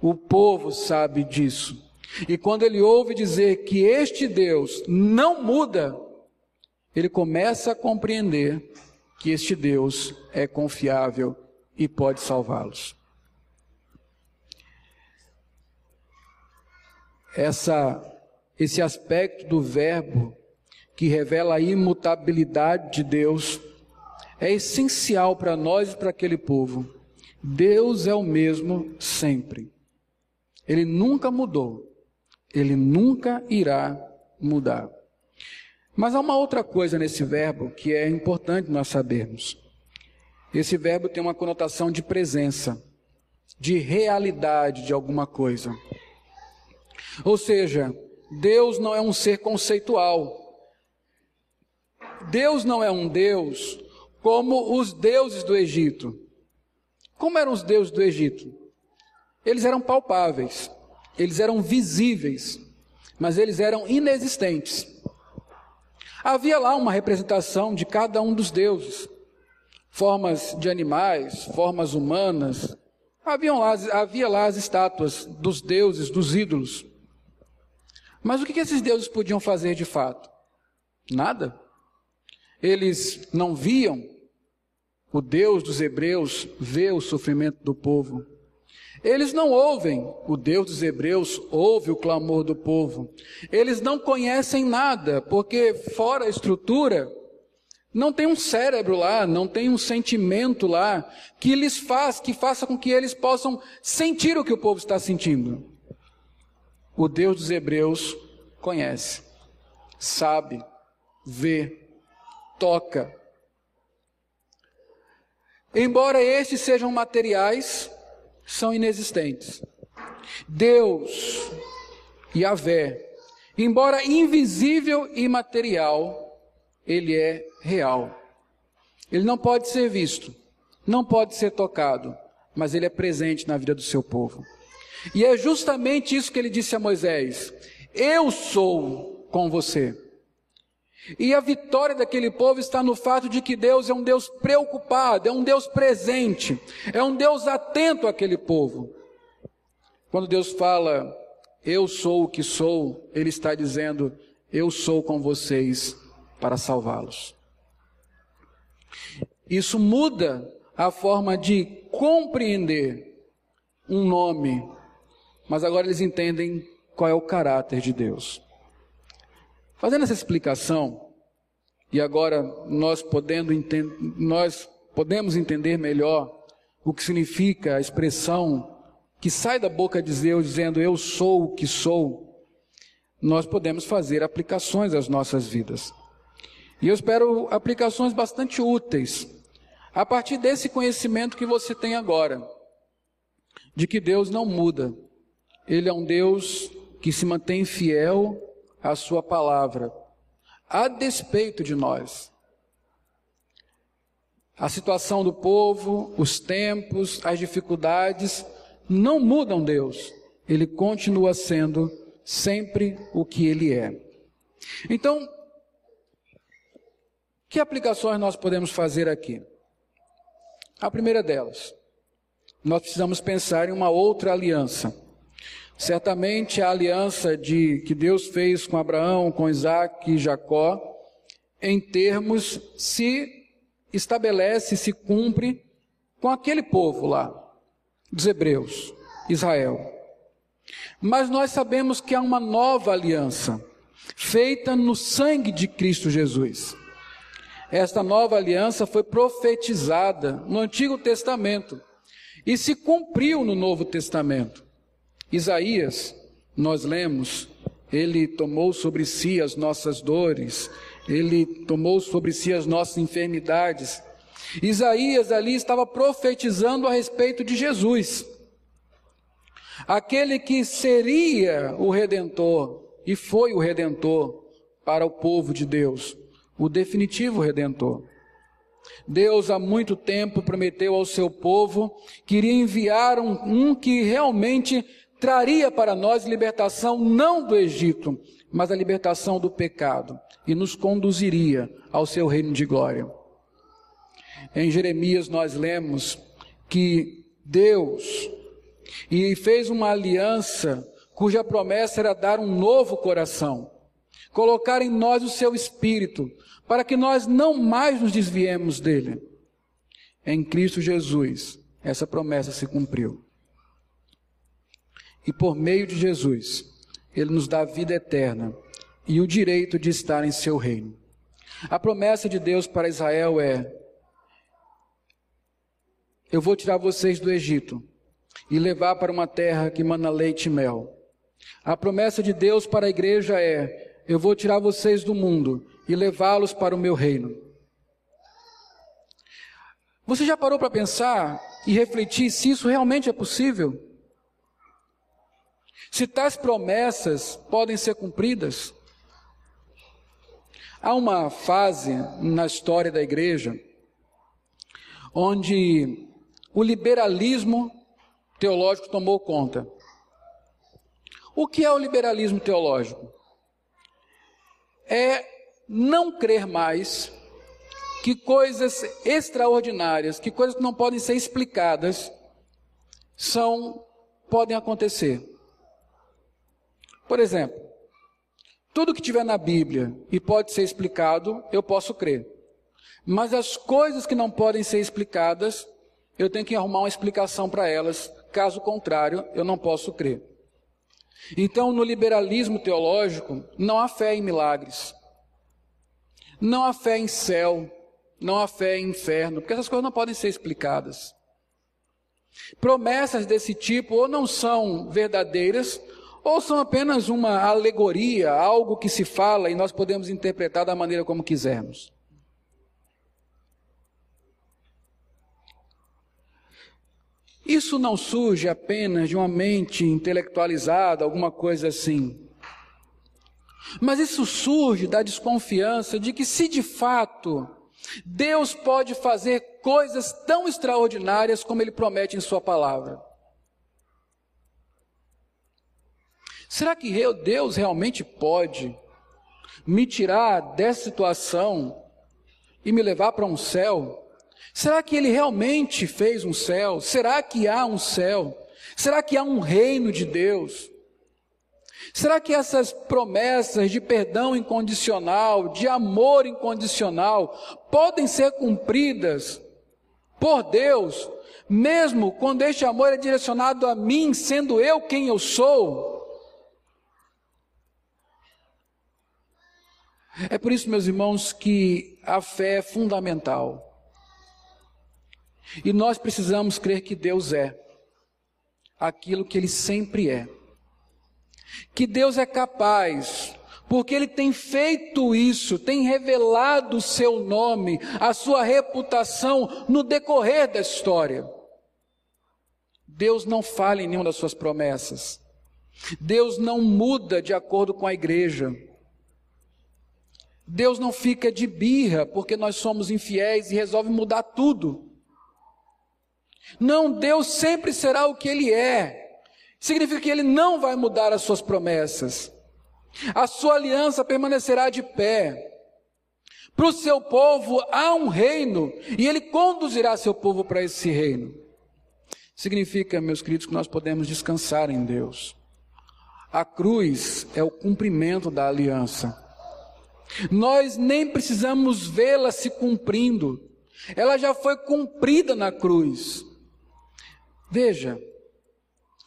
Speaker 1: O povo sabe disso. E quando ele ouve dizer que este Deus não muda, ele começa a compreender que este Deus é confiável e pode salvá-los. Essa esse aspecto do verbo que revela a imutabilidade de Deus é essencial para nós e para aquele povo. Deus é o mesmo sempre. Ele nunca mudou. Ele nunca irá mudar. Mas há uma outra coisa nesse verbo que é importante nós sabermos. Esse verbo tem uma conotação de presença, de realidade de alguma coisa. Ou seja, Deus não é um ser conceitual. Deus não é um Deus como os deuses do Egito. Como eram os deuses do Egito? Eles eram palpáveis, eles eram visíveis, mas eles eram inexistentes. Havia lá uma representação de cada um dos deuses, formas de animais, formas humanas. Havia lá, havia lá as estátuas dos deuses, dos ídolos. Mas o que esses deuses podiam fazer de fato? Nada. Eles não viam o Deus dos hebreus ver o sofrimento do povo. Eles não ouvem, o Deus dos hebreus ouve o clamor do povo. Eles não conhecem nada, porque fora a estrutura, não tem um cérebro lá, não tem um sentimento lá que lhes faz, que faça com que eles possam sentir o que o povo está sentindo o Deus dos Hebreus conhece, sabe, vê, toca. Embora esses sejam materiais, são inexistentes. Deus, Yahvé, embora invisível e material, ele é real. Ele não pode ser visto, não pode ser tocado, mas ele é presente na vida do seu povo. E é justamente isso que ele disse a Moisés: Eu sou com você. E a vitória daquele povo está no fato de que Deus é um Deus preocupado, é um Deus presente, é um Deus atento àquele povo. Quando Deus fala, Eu sou o que sou, Ele está dizendo, Eu sou com vocês para salvá-los. Isso muda a forma de compreender um nome mas agora eles entendem qual é o caráter de Deus. Fazendo essa explicação, e agora nós, podendo nós podemos entender melhor o que significa a expressão que sai da boca de Deus dizendo eu sou o que sou, nós podemos fazer aplicações às nossas vidas. E eu espero aplicações bastante úteis a partir desse conhecimento que você tem agora, de que Deus não muda, ele é um Deus que se mantém fiel à Sua palavra, a despeito de nós. A situação do povo, os tempos, as dificuldades não mudam Deus. Ele continua sendo sempre o que Ele é. Então, que aplicações nós podemos fazer aqui? A primeira delas, nós precisamos pensar em uma outra aliança Certamente a aliança de que Deus fez com Abraão, com Isaac e Jacó, em termos se estabelece, se cumpre com aquele povo lá, dos hebreus, Israel. Mas nós sabemos que há uma nova aliança, feita no sangue de Cristo Jesus. Esta nova aliança foi profetizada no Antigo Testamento e se cumpriu no Novo Testamento. Isaías, nós lemos, ele tomou sobre si as nossas dores, ele tomou sobre si as nossas enfermidades. Isaías ali estava profetizando a respeito de Jesus, aquele que seria o redentor e foi o redentor para o povo de Deus, o definitivo redentor. Deus há muito tempo prometeu ao seu povo que iria enviar um, um que realmente traria para nós libertação não do Egito, mas a libertação do pecado e nos conduziria ao seu reino de glória. Em Jeremias nós lemos que Deus e fez uma aliança cuja promessa era dar um novo coração, colocar em nós o seu espírito, para que nós não mais nos desviemos dele. Em Cristo Jesus, essa promessa se cumpriu. E por meio de Jesus, ele nos dá vida eterna e o direito de estar em seu reino. A promessa de Deus para Israel é: Eu vou tirar vocês do Egito e levar para uma terra que mana leite e mel. A promessa de Deus para a igreja é: Eu vou tirar vocês do mundo e levá-los para o meu reino. Você já parou para pensar e refletir se isso realmente é possível? Se tais promessas podem ser cumpridas? Há uma fase na história da igreja onde o liberalismo teológico tomou conta. O que é o liberalismo teológico? É não crer mais que coisas extraordinárias, que coisas que não podem ser explicadas, são podem acontecer. Por exemplo, tudo que tiver na Bíblia e pode ser explicado, eu posso crer. Mas as coisas que não podem ser explicadas, eu tenho que arrumar uma explicação para elas, caso contrário, eu não posso crer. Então, no liberalismo teológico, não há fé em milagres. Não há fé em céu, não há fé em inferno, porque essas coisas não podem ser explicadas. Promessas desse tipo ou não são verdadeiras, ou são apenas uma alegoria, algo que se fala e nós podemos interpretar da maneira como quisermos. Isso não surge apenas de uma mente intelectualizada, alguma coisa assim. Mas isso surge da desconfiança de que, se de fato Deus pode fazer coisas tão extraordinárias como Ele promete em Sua palavra, será que Deus realmente pode me tirar dessa situação e me levar para um céu Será que ele realmente fez um céu? Será que há um céu? Será que há um reino de Deus? Será que essas promessas de perdão incondicional, de amor incondicional, podem ser cumpridas por Deus, mesmo quando este amor é direcionado a mim, sendo eu quem eu sou? É por isso, meus irmãos, que a fé é fundamental. E nós precisamos crer que Deus é aquilo que Ele sempre é. Que Deus é capaz, porque Ele tem feito isso, tem revelado o seu nome, a sua reputação no decorrer da história. Deus não falha em nenhuma das suas promessas. Deus não muda de acordo com a igreja. Deus não fica de birra porque nós somos infiéis e resolve mudar tudo. Não, Deus sempre será o que Ele é. Significa que Ele não vai mudar as suas promessas. A sua aliança permanecerá de pé. Para o seu povo há um reino e Ele conduzirá seu povo para esse reino. Significa, meus queridos, que nós podemos descansar em Deus. A cruz é o cumprimento da aliança. Nós nem precisamos vê-la se cumprindo, ela já foi cumprida na cruz. Veja,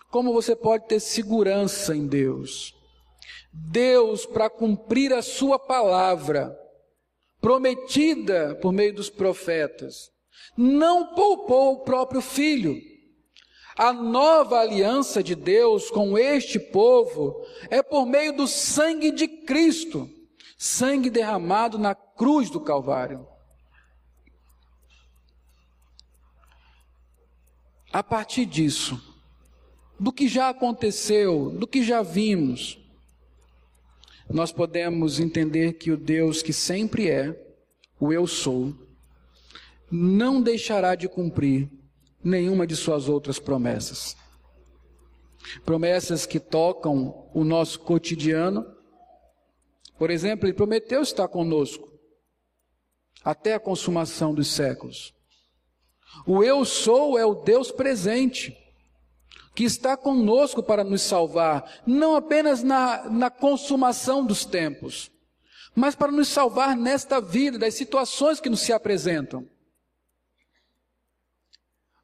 Speaker 1: como você pode ter segurança em Deus. Deus, para cumprir a sua palavra, prometida por meio dos profetas, não poupou o próprio filho. A nova aliança de Deus com este povo é por meio do sangue de Cristo, sangue derramado na cruz do Calvário. A partir disso, do que já aconteceu, do que já vimos, nós podemos entender que o Deus que sempre é, o Eu Sou, não deixará de cumprir nenhuma de suas outras promessas. Promessas que tocam o nosso cotidiano. Por exemplo, ele prometeu estar conosco até a consumação dos séculos. O Eu Sou é o Deus presente que está conosco para nos salvar, não apenas na, na consumação dos tempos, mas para nos salvar nesta vida, das situações que nos se apresentam.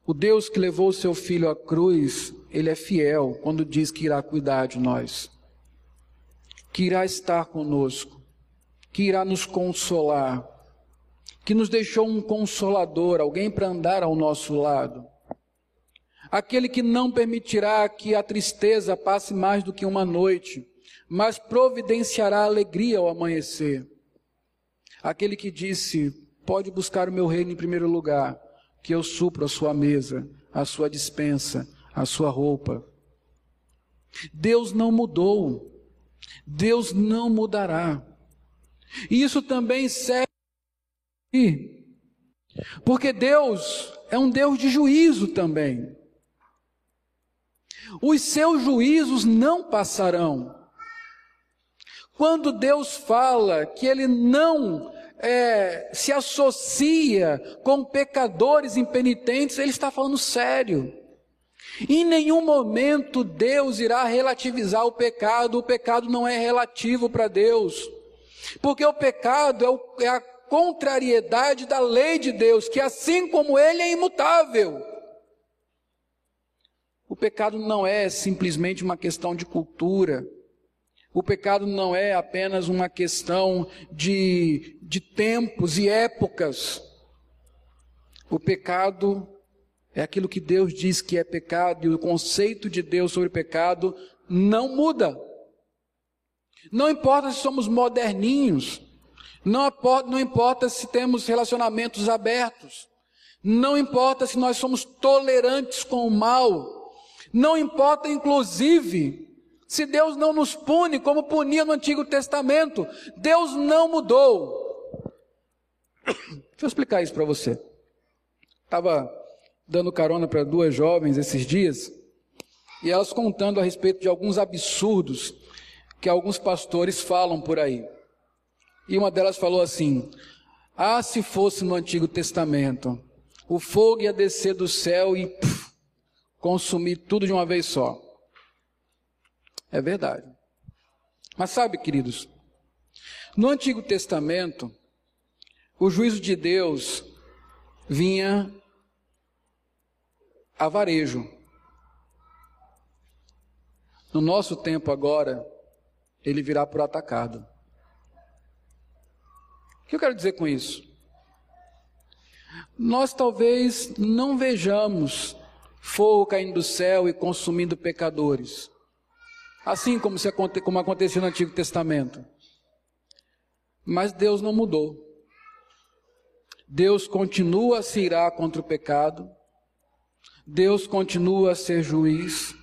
Speaker 1: O Deus que levou o seu filho à cruz, ele é fiel quando diz que irá cuidar de nós, que irá estar conosco, que irá nos consolar, que nos deixou um consolador, alguém para andar ao nosso lado aquele que não permitirá que a tristeza passe mais do que uma noite, mas providenciará alegria ao amanhecer. Aquele que disse: Pode buscar o meu reino em primeiro lugar, que eu supro a sua mesa, a sua dispensa, a sua roupa. Deus não mudou. Deus não mudará. Isso também serve porque Deus é um Deus de juízo também. Os seus juízos não passarão. Quando Deus fala que Ele não é, se associa com pecadores impenitentes, Ele está falando sério. Em nenhum momento Deus irá relativizar o pecado, o pecado não é relativo para Deus, porque o pecado é, o, é a contrariedade da lei de Deus, que assim como Ele é imutável. O pecado não é simplesmente uma questão de cultura. O pecado não é apenas uma questão de, de tempos e épocas. O pecado é aquilo que Deus diz que é pecado, e o conceito de Deus sobre pecado não muda. Não importa se somos moderninhos, não importa, não importa se temos relacionamentos abertos, não importa se nós somos tolerantes com o mal, não importa, inclusive, se Deus não nos pune como punia no Antigo Testamento. Deus não mudou. [COUGHS] Deixa eu explicar isso para você. Estava dando carona para duas jovens esses dias e elas contando a respeito de alguns absurdos que alguns pastores falam por aí. E uma delas falou assim: Ah, se fosse no Antigo Testamento, o fogo ia descer do céu e puf, consumir tudo de uma vez só. É verdade. Mas sabe, queridos, no Antigo Testamento, o juízo de Deus vinha a varejo. No nosso tempo agora, ele virá por atacado. O que eu quero dizer com isso? Nós talvez não vejamos fogo caindo do céu e consumindo pecadores. Assim como, se, como aconteceu no Antigo Testamento. Mas Deus não mudou. Deus continua a se irar contra o pecado. Deus continua a ser juiz.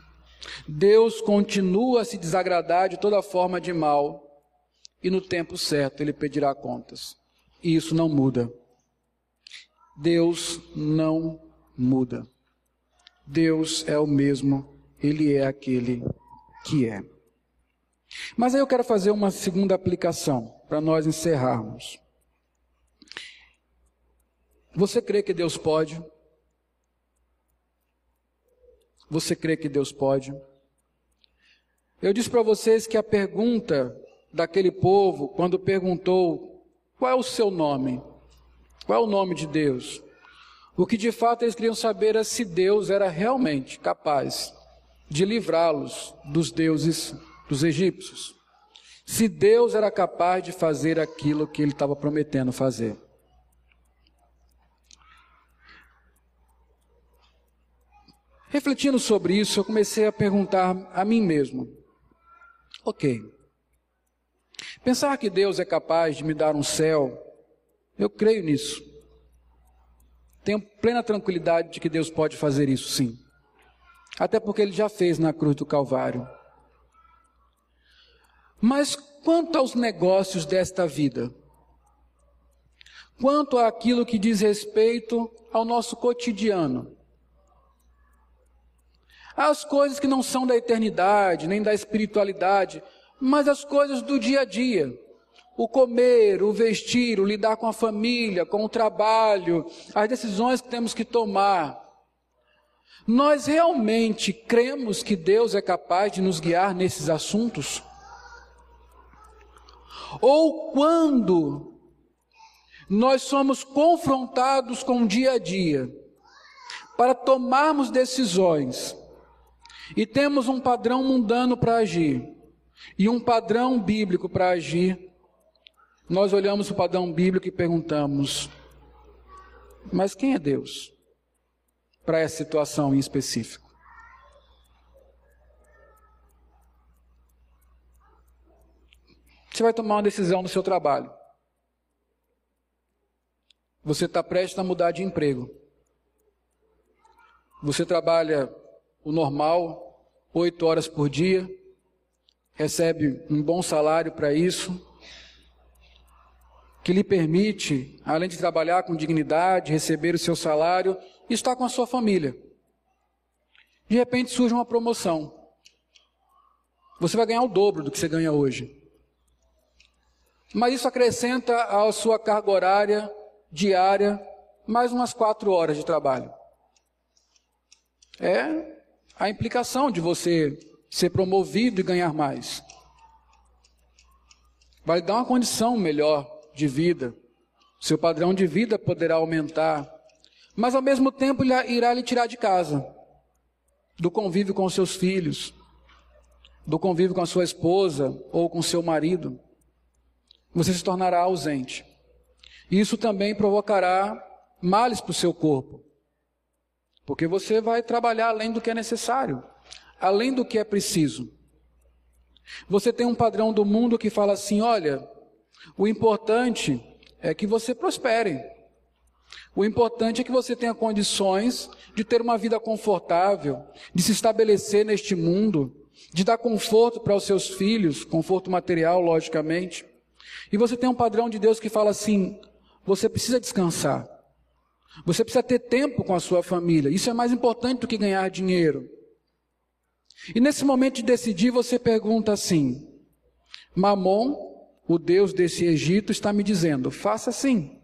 Speaker 1: Deus continua a se desagradar de toda forma de mal. E no tempo certo ele pedirá contas. E isso não muda. Deus não muda. Deus é o mesmo, Ele é aquele que é. Mas aí eu quero fazer uma segunda aplicação para nós encerrarmos. Você crê que Deus pode? Você crê que Deus pode? Eu disse para vocês que a pergunta daquele povo, quando perguntou qual é o seu nome, qual é o nome de Deus, o que de fato eles queriam saber era se Deus era realmente capaz de livrá-los dos deuses dos egípcios. Se Deus era capaz de fazer aquilo que ele estava prometendo fazer. Refletindo sobre isso, eu comecei a perguntar a mim mesmo: ok, pensar que Deus é capaz de me dar um céu, eu creio nisso. Tenho plena tranquilidade de que Deus pode fazer isso, sim. Até porque Ele já fez na cruz do Calvário. Mas quanto aos negócios desta vida, quanto àquilo que diz respeito ao nosso cotidiano, as coisas que não são da eternidade, nem da espiritualidade, mas as coisas do dia a dia, o comer, o vestir, o lidar com a família, com o trabalho, as decisões que temos que tomar. Nós realmente cremos que Deus é capaz de nos guiar nesses assuntos? Ou quando nós somos confrontados com o dia a dia para tomarmos decisões e temos um padrão mundano para agir e um padrão bíblico para agir, nós olhamos o padrão bíblico e perguntamos: mas quem é Deus para essa situação em específico? Você vai tomar uma decisão no seu trabalho. Você está prestes a mudar de emprego. Você trabalha o normal, oito horas por dia, recebe um bom salário para isso, que lhe permite, além de trabalhar com dignidade, receber o seu salário, estar com a sua família. De repente surge uma promoção. Você vai ganhar o dobro do que você ganha hoje. Mas isso acrescenta à sua carga horária diária mais umas quatro horas de trabalho. É a implicação de você ser promovido e ganhar mais. Vai dar uma condição melhor de vida. Seu padrão de vida poderá aumentar. Mas ao mesmo tempo irá lhe tirar de casa, do convívio com seus filhos, do convívio com a sua esposa ou com seu marido você se tornará ausente. Isso também provocará males para o seu corpo, porque você vai trabalhar além do que é necessário, além do que é preciso. Você tem um padrão do mundo que fala assim: olha, o importante é que você prospere. O importante é que você tenha condições de ter uma vida confortável, de se estabelecer neste mundo, de dar conforto para os seus filhos, conforto material, logicamente. E você tem um padrão de Deus que fala assim: você precisa descansar. Você precisa ter tempo com a sua família. Isso é mais importante do que ganhar dinheiro. E nesse momento de decidir, você pergunta assim: Mamon, o Deus desse Egito, está me dizendo, faça assim.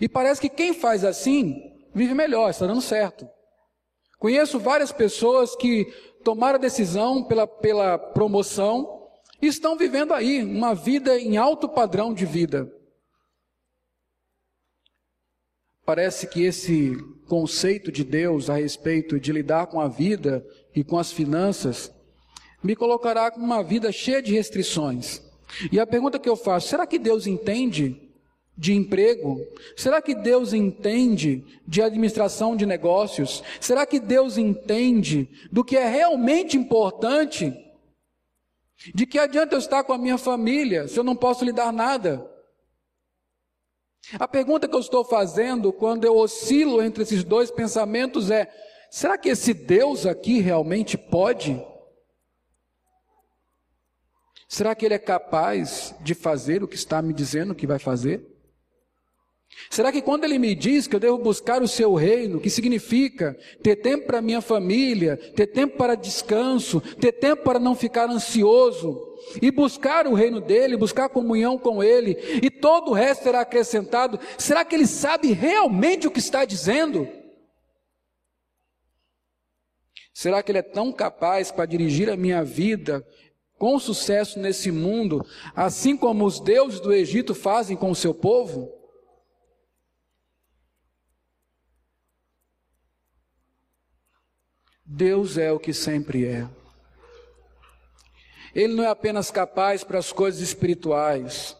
Speaker 1: E parece que quem faz assim vive melhor, está dando certo. Conheço várias pessoas que tomaram a decisão pela, pela promoção e estão vivendo aí uma vida em alto padrão de vida. Parece que esse conceito de Deus a respeito de lidar com a vida e com as finanças me colocará com uma vida cheia de restrições. E a pergunta que eu faço, será que Deus entende de emprego? Será que Deus entende de administração de negócios? Será que Deus entende do que é realmente importante de que adianta eu estar com a minha família se eu não posso lhe dar nada? A pergunta que eu estou fazendo quando eu oscilo entre esses dois pensamentos é: será que esse Deus aqui realmente pode? Será que ele é capaz de fazer o que está me dizendo que vai fazer? Será que quando ele me diz que eu devo buscar o seu reino, que significa ter tempo para minha família, ter tempo para descanso, ter tempo para não ficar ansioso, e buscar o reino dele, buscar comunhão com ele, e todo o resto será acrescentado, será que ele sabe realmente o que está dizendo? Será que ele é tão capaz para dirigir a minha vida com sucesso nesse mundo, assim como os deuses do Egito fazem com o seu povo? Deus é o que sempre é. Ele não é apenas capaz para as coisas espirituais.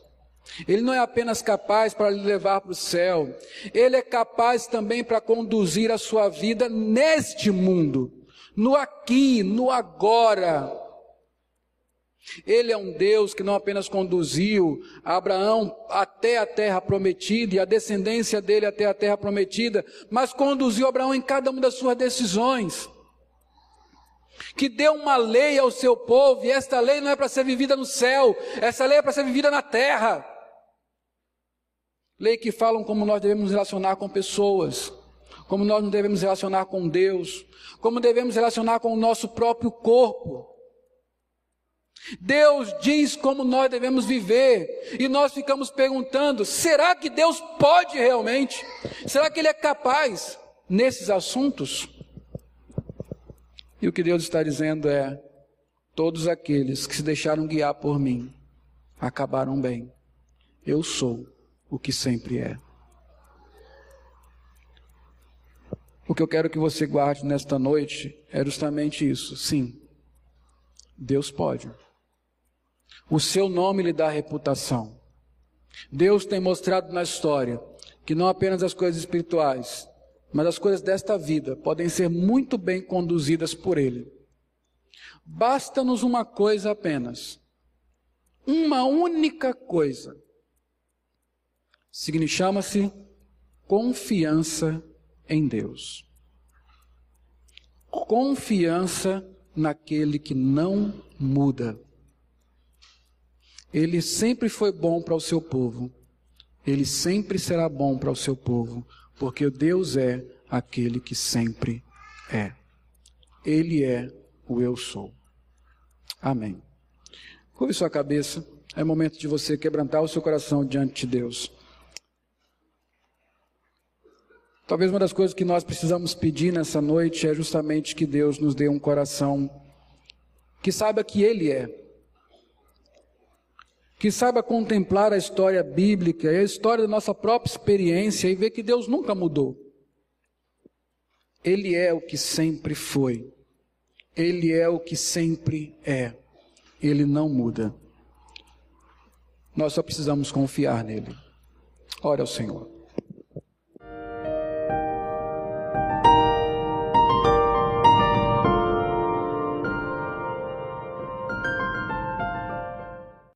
Speaker 1: Ele não é apenas capaz para lhe levar para o céu. Ele é capaz também para conduzir a sua vida neste mundo, no aqui, no agora. Ele é um Deus que não apenas conduziu Abraão até a terra prometida e a descendência dele até a terra prometida, mas conduziu Abraão em cada uma das suas decisões que deu uma lei ao seu povo, e esta lei não é para ser vivida no céu, essa lei é para ser vivida na terra. Lei que falam como nós devemos relacionar com pessoas, como nós não devemos relacionar com Deus, como devemos relacionar com o nosso próprio corpo. Deus diz como nós devemos viver, e nós ficamos perguntando: será que Deus pode realmente? Será que Ele é capaz nesses assuntos? E o que Deus está dizendo é: todos aqueles que se deixaram guiar por mim acabaram bem. Eu sou o que sempre é. O que eu quero que você guarde nesta noite é justamente isso. Sim, Deus pode. O seu nome lhe dá reputação. Deus tem mostrado na história que não apenas as coisas espirituais, mas as coisas desta vida podem ser muito bem conduzidas por Ele. Basta-nos uma coisa apenas. Uma única coisa. Chama-se confiança em Deus. Confiança naquele que não muda. Ele sempre foi bom para o seu povo. Ele sempre será bom para o seu povo porque Deus é aquele que sempre é. Ele é o eu sou. Amém. Curve sua cabeça. É momento de você quebrantar o seu coração diante de Deus. Talvez uma das coisas que nós precisamos pedir nessa noite é justamente que Deus nos dê um coração que saiba que Ele é que saiba contemplar a história bíblica e a história da nossa própria experiência e ver que Deus nunca mudou. Ele é o que sempre foi. Ele é o que sempre é. Ele não muda. Nós só precisamos confiar nele. Ora ao Senhor.